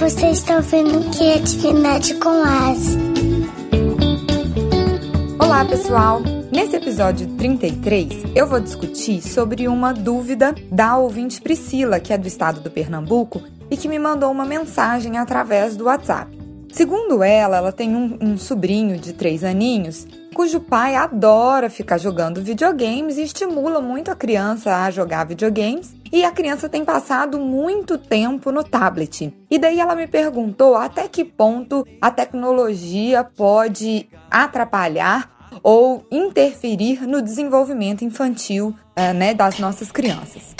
você está ouvindo Criatividade com As. Olá, pessoal! Nesse episódio 33, eu vou discutir sobre uma dúvida da ouvinte Priscila, que é do estado do Pernambuco, e que me mandou uma mensagem através do WhatsApp. Segundo ela, ela tem um, um sobrinho de três aninhos cujo pai adora ficar jogando videogames e estimula muito a criança a jogar videogames. E a criança tem passado muito tempo no tablet. E daí ela me perguntou até que ponto a tecnologia pode atrapalhar ou interferir no desenvolvimento infantil uh, né, das nossas crianças.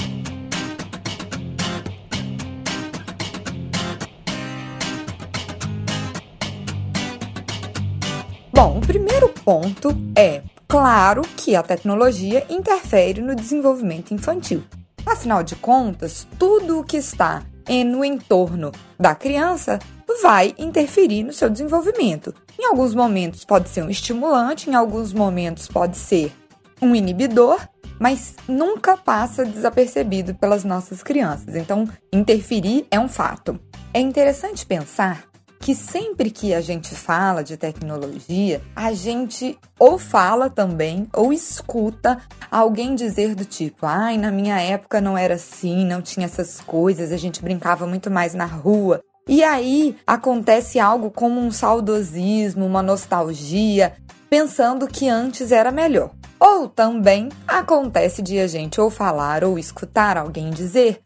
Bom, o primeiro ponto é, claro, que a tecnologia interfere no desenvolvimento infantil. Afinal de contas, tudo o que está no entorno da criança vai interferir no seu desenvolvimento. Em alguns momentos pode ser um estimulante, em alguns momentos pode ser um inibidor, mas nunca passa desapercebido pelas nossas crianças. Então, interferir é um fato. É interessante pensar que sempre que a gente fala de tecnologia, a gente ou fala também ou escuta alguém dizer do tipo: ai, na minha época não era assim, não tinha essas coisas, a gente brincava muito mais na rua. E aí acontece algo como um saudosismo, uma nostalgia, pensando que antes era melhor. Ou também acontece de a gente ou falar ou escutar alguém dizer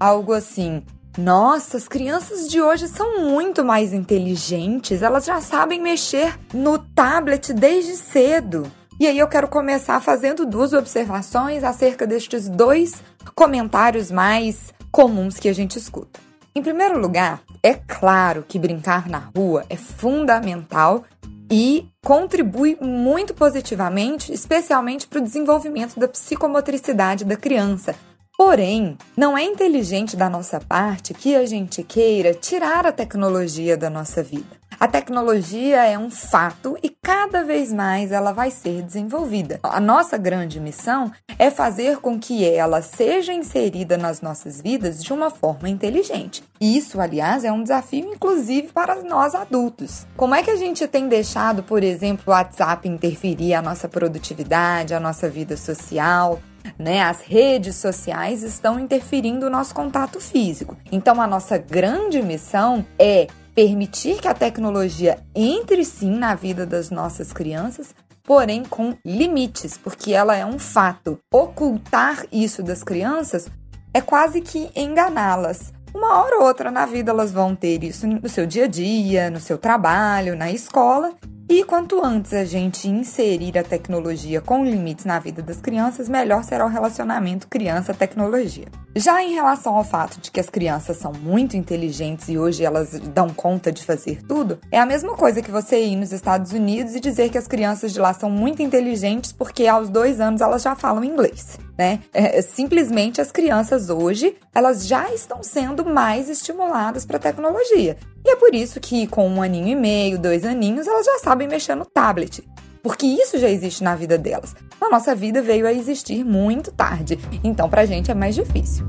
algo assim: nossa, as crianças de hoje são muito mais inteligentes, elas já sabem mexer no tablet desde cedo. E aí eu quero começar fazendo duas observações acerca destes dois comentários mais comuns que a gente escuta. Em primeiro lugar, é claro que brincar na rua é fundamental e contribui muito positivamente, especialmente para o desenvolvimento da psicomotricidade da criança, Porém, não é inteligente da nossa parte que a gente queira tirar a tecnologia da nossa vida. A tecnologia é um fato e cada vez mais ela vai ser desenvolvida. A nossa grande missão é fazer com que ela seja inserida nas nossas vidas de uma forma inteligente. Isso, aliás, é um desafio inclusive para nós adultos. Como é que a gente tem deixado, por exemplo, o WhatsApp interferir a nossa produtividade, a nossa vida social? Né? As redes sociais estão interferindo no nosso contato físico. Então, a nossa grande missão é permitir que a tecnologia entre sim na vida das nossas crianças, porém com limites, porque ela é um fato. Ocultar isso das crianças é quase que enganá-las. Uma hora ou outra na vida elas vão ter isso no seu dia a dia, no seu trabalho, na escola, e quanto antes a gente inserir a tecnologia com limites na vida das crianças, melhor será o relacionamento criança-tecnologia. Já em relação ao fato de que as crianças são muito inteligentes e hoje elas dão conta de fazer tudo, é a mesma coisa que você ir nos Estados Unidos e dizer que as crianças de lá são muito inteligentes porque aos dois anos elas já falam inglês. Né? É, simplesmente as crianças hoje elas já estão sendo mais estimuladas para a tecnologia. E é por isso que, com um aninho e meio, dois aninhos, elas já sabem mexer no tablet. Porque isso já existe na vida delas. Na nossa vida veio a existir muito tarde, então pra gente é mais difícil.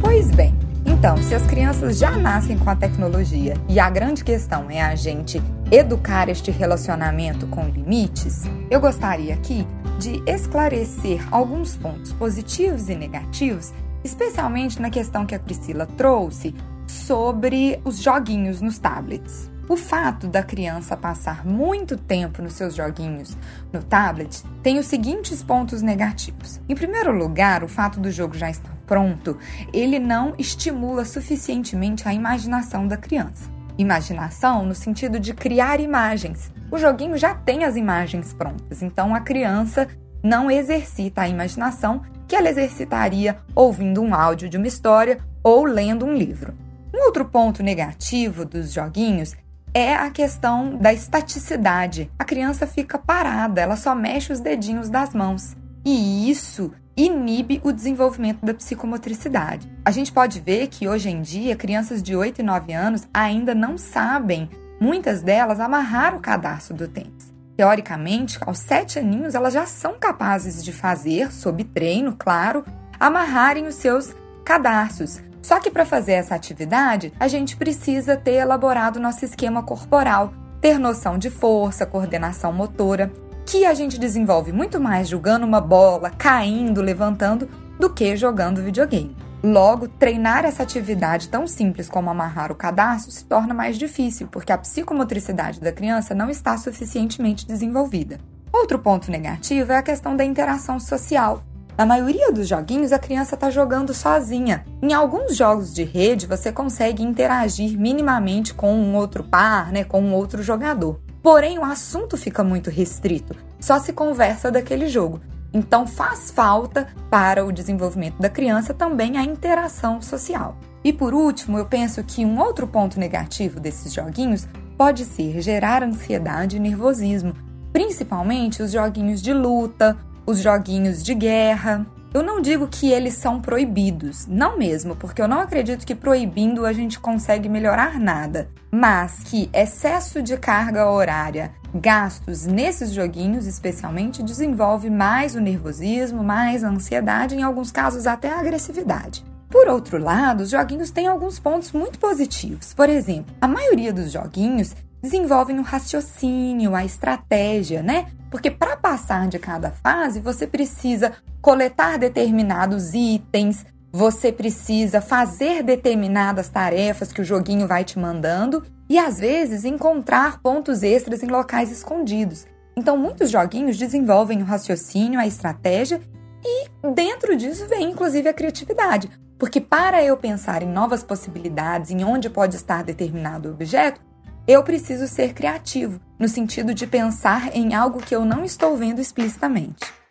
Pois bem, então, se as crianças já nascem com a tecnologia e a grande questão é a gente educar este relacionamento com limites, eu gostaria aqui de esclarecer alguns pontos positivos e negativos, especialmente na questão que a Priscila trouxe sobre os joguinhos nos tablets. O fato da criança passar muito tempo nos seus joguinhos no tablet tem os seguintes pontos negativos. Em primeiro lugar, o fato do jogo já estar pronto, ele não estimula suficientemente a imaginação da criança. Imaginação no sentido de criar imagens. O joguinho já tem as imagens prontas, então a criança não exercita a imaginação que ela exercitaria ouvindo um áudio de uma história ou lendo um livro. Um outro ponto negativo dos joguinhos é a questão da estaticidade. A criança fica parada, ela só mexe os dedinhos das mãos. E isso inibe o desenvolvimento da psicomotricidade. A gente pode ver que hoje em dia crianças de 8 e 9 anos ainda não sabem, muitas delas, amarrar o cadarço do tênis. Teoricamente, aos sete aninhos, elas já são capazes de fazer, sob treino, claro, amarrarem os seus cadarços. Só que para fazer essa atividade, a gente precisa ter elaborado nosso esquema corporal, ter noção de força, coordenação motora, que a gente desenvolve muito mais jogando uma bola, caindo, levantando, do que jogando videogame. Logo, treinar essa atividade tão simples como amarrar o cadastro se torna mais difícil, porque a psicomotricidade da criança não está suficientemente desenvolvida. Outro ponto negativo é a questão da interação social. Na maioria dos joguinhos, a criança está jogando sozinha. Em alguns jogos de rede, você consegue interagir minimamente com um outro par, né, com um outro jogador. Porém, o assunto fica muito restrito, só se conversa daquele jogo. Então, faz falta para o desenvolvimento da criança também a interação social. E por último, eu penso que um outro ponto negativo desses joguinhos pode ser gerar ansiedade e nervosismo, principalmente os joguinhos de luta, os joguinhos de guerra. Eu não digo que eles são proibidos, não mesmo, porque eu não acredito que proibindo a gente consegue melhorar nada, mas que excesso de carga horária, gastos nesses joguinhos especialmente, desenvolve mais o nervosismo, mais a ansiedade, em alguns casos até a agressividade. Por outro lado, os joguinhos têm alguns pontos muito positivos. Por exemplo, a maioria dos joguinhos desenvolvem o raciocínio, a estratégia, né? Porque para passar de cada fase, você precisa coletar determinados itens, você precisa fazer determinadas tarefas que o joguinho vai te mandando e às vezes encontrar pontos extras em locais escondidos. Então, muitos joguinhos desenvolvem o raciocínio, a estratégia e dentro disso vem inclusive a criatividade. Porque para eu pensar em novas possibilidades, em onde pode estar determinado objeto, eu preciso ser criativo, no sentido de pensar em algo que eu não estou vendo explicitamente.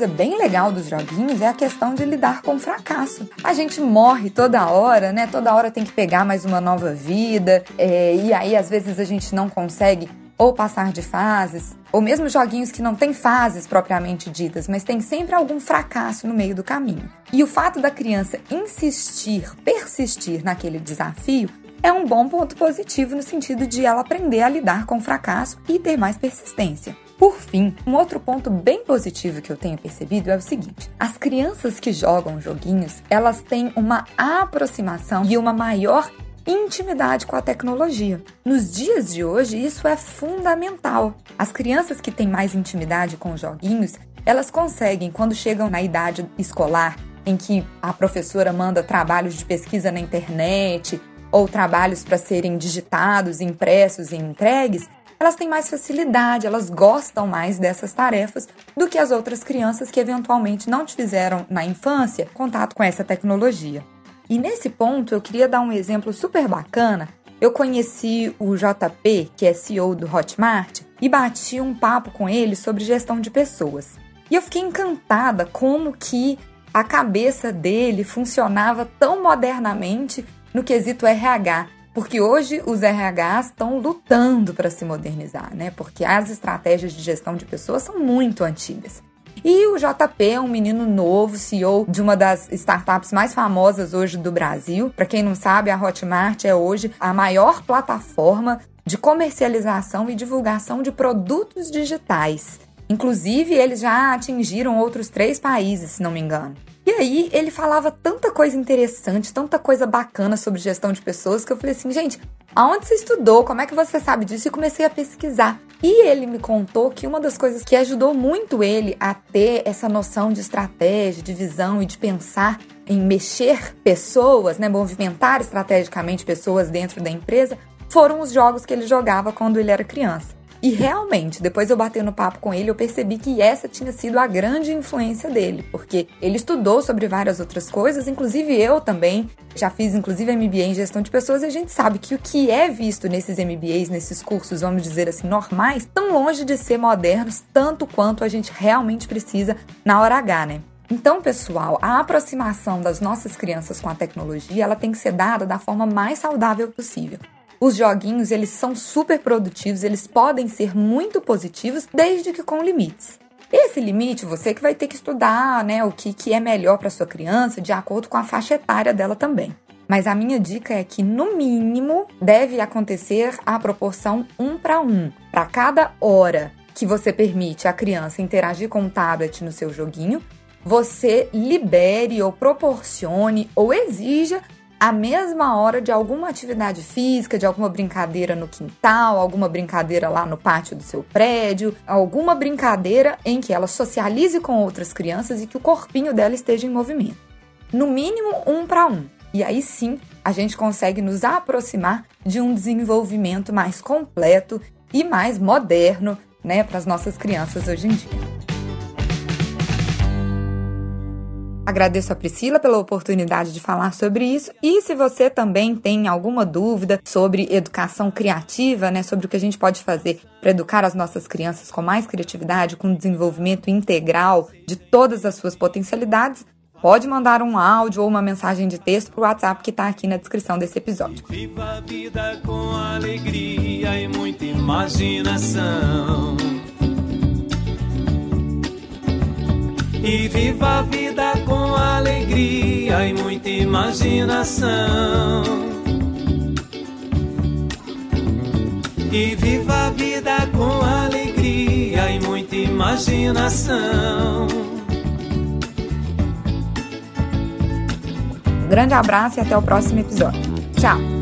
Coisa bem legal dos joguinhos é a questão de lidar com fracasso. A gente morre toda hora, né? Toda hora tem que pegar mais uma nova vida, é, e aí às vezes a gente não consegue ou passar de fases, ou mesmo joguinhos que não têm fases propriamente ditas, mas tem sempre algum fracasso no meio do caminho. E o fato da criança insistir, persistir naquele desafio é um bom ponto positivo no sentido de ela aprender a lidar com o fracasso e ter mais persistência. Por fim, um outro ponto bem positivo que eu tenho percebido é o seguinte: as crianças que jogam joguinhos, elas têm uma aproximação e uma maior intimidade com a tecnologia. Nos dias de hoje, isso é fundamental. As crianças que têm mais intimidade com os joguinhos, elas conseguem, quando chegam na idade escolar, em que a professora manda trabalhos de pesquisa na internet ou trabalhos para serem digitados, impressos e entregues, elas têm mais facilidade, elas gostam mais dessas tarefas do que as outras crianças que eventualmente não tiveram na infância contato com essa tecnologia. E nesse ponto eu queria dar um exemplo super bacana. Eu conheci o JP, que é CEO do Hotmart, e bati um papo com ele sobre gestão de pessoas. E eu fiquei encantada como que a cabeça dele funcionava tão modernamente no quesito RH porque hoje os RHs estão lutando para se modernizar, né? Porque as estratégias de gestão de pessoas são muito antigas. E o JP é um menino novo, CEO de uma das startups mais famosas hoje do Brasil. Para quem não sabe, a Hotmart é hoje a maior plataforma de comercialização e divulgação de produtos digitais. Inclusive, eles já atingiram outros três países, se não me engano. E aí ele falava tanta coisa interessante, tanta coisa bacana sobre gestão de pessoas que eu falei assim, gente, aonde você estudou? Como é que você sabe disso? E comecei a pesquisar. E ele me contou que uma das coisas que ajudou muito ele a ter essa noção de estratégia, de visão e de pensar em mexer pessoas, né, movimentar estrategicamente pessoas dentro da empresa, foram os jogos que ele jogava quando ele era criança. E realmente, depois eu batendo papo com ele, eu percebi que essa tinha sido a grande influência dele, porque ele estudou sobre várias outras coisas, inclusive eu também já fiz inclusive MBA em gestão de pessoas e a gente sabe que o que é visto nesses MBAs, nesses cursos, vamos dizer assim, normais, tão longe de ser modernos tanto quanto a gente realmente precisa na hora H, né? Então, pessoal, a aproximação das nossas crianças com a tecnologia, ela tem que ser dada da forma mais saudável possível. Os joguinhos, eles são super produtivos, eles podem ser muito positivos, desde que com limites. Esse limite, você que vai ter que estudar, né, o que, que é melhor para sua criança, de acordo com a faixa etária dela também. Mas a minha dica é que, no mínimo, deve acontecer a proporção um para um. Para cada hora que você permite a criança interagir com o tablet no seu joguinho, você libere ou proporcione ou exija a mesma hora de alguma atividade física, de alguma brincadeira no quintal, alguma brincadeira lá no pátio do seu prédio, alguma brincadeira em que ela socialize com outras crianças e que o corpinho dela esteja em movimento. No mínimo um para um. E aí sim a gente consegue nos aproximar de um desenvolvimento mais completo e mais moderno né, para as nossas crianças hoje em dia. Agradeço a Priscila pela oportunidade de falar sobre isso. E se você também tem alguma dúvida sobre educação criativa, né, sobre o que a gente pode fazer para educar as nossas crianças com mais criatividade, com desenvolvimento integral de todas as suas potencialidades, pode mandar um áudio ou uma mensagem de texto para o WhatsApp que está aqui na descrição desse episódio. Viva a vida com alegria e muita imaginação. E viva a vida alegria e muita imaginação. E viva a vida com alegria e muita imaginação. grande abraço e até o próximo episódio. Tchau!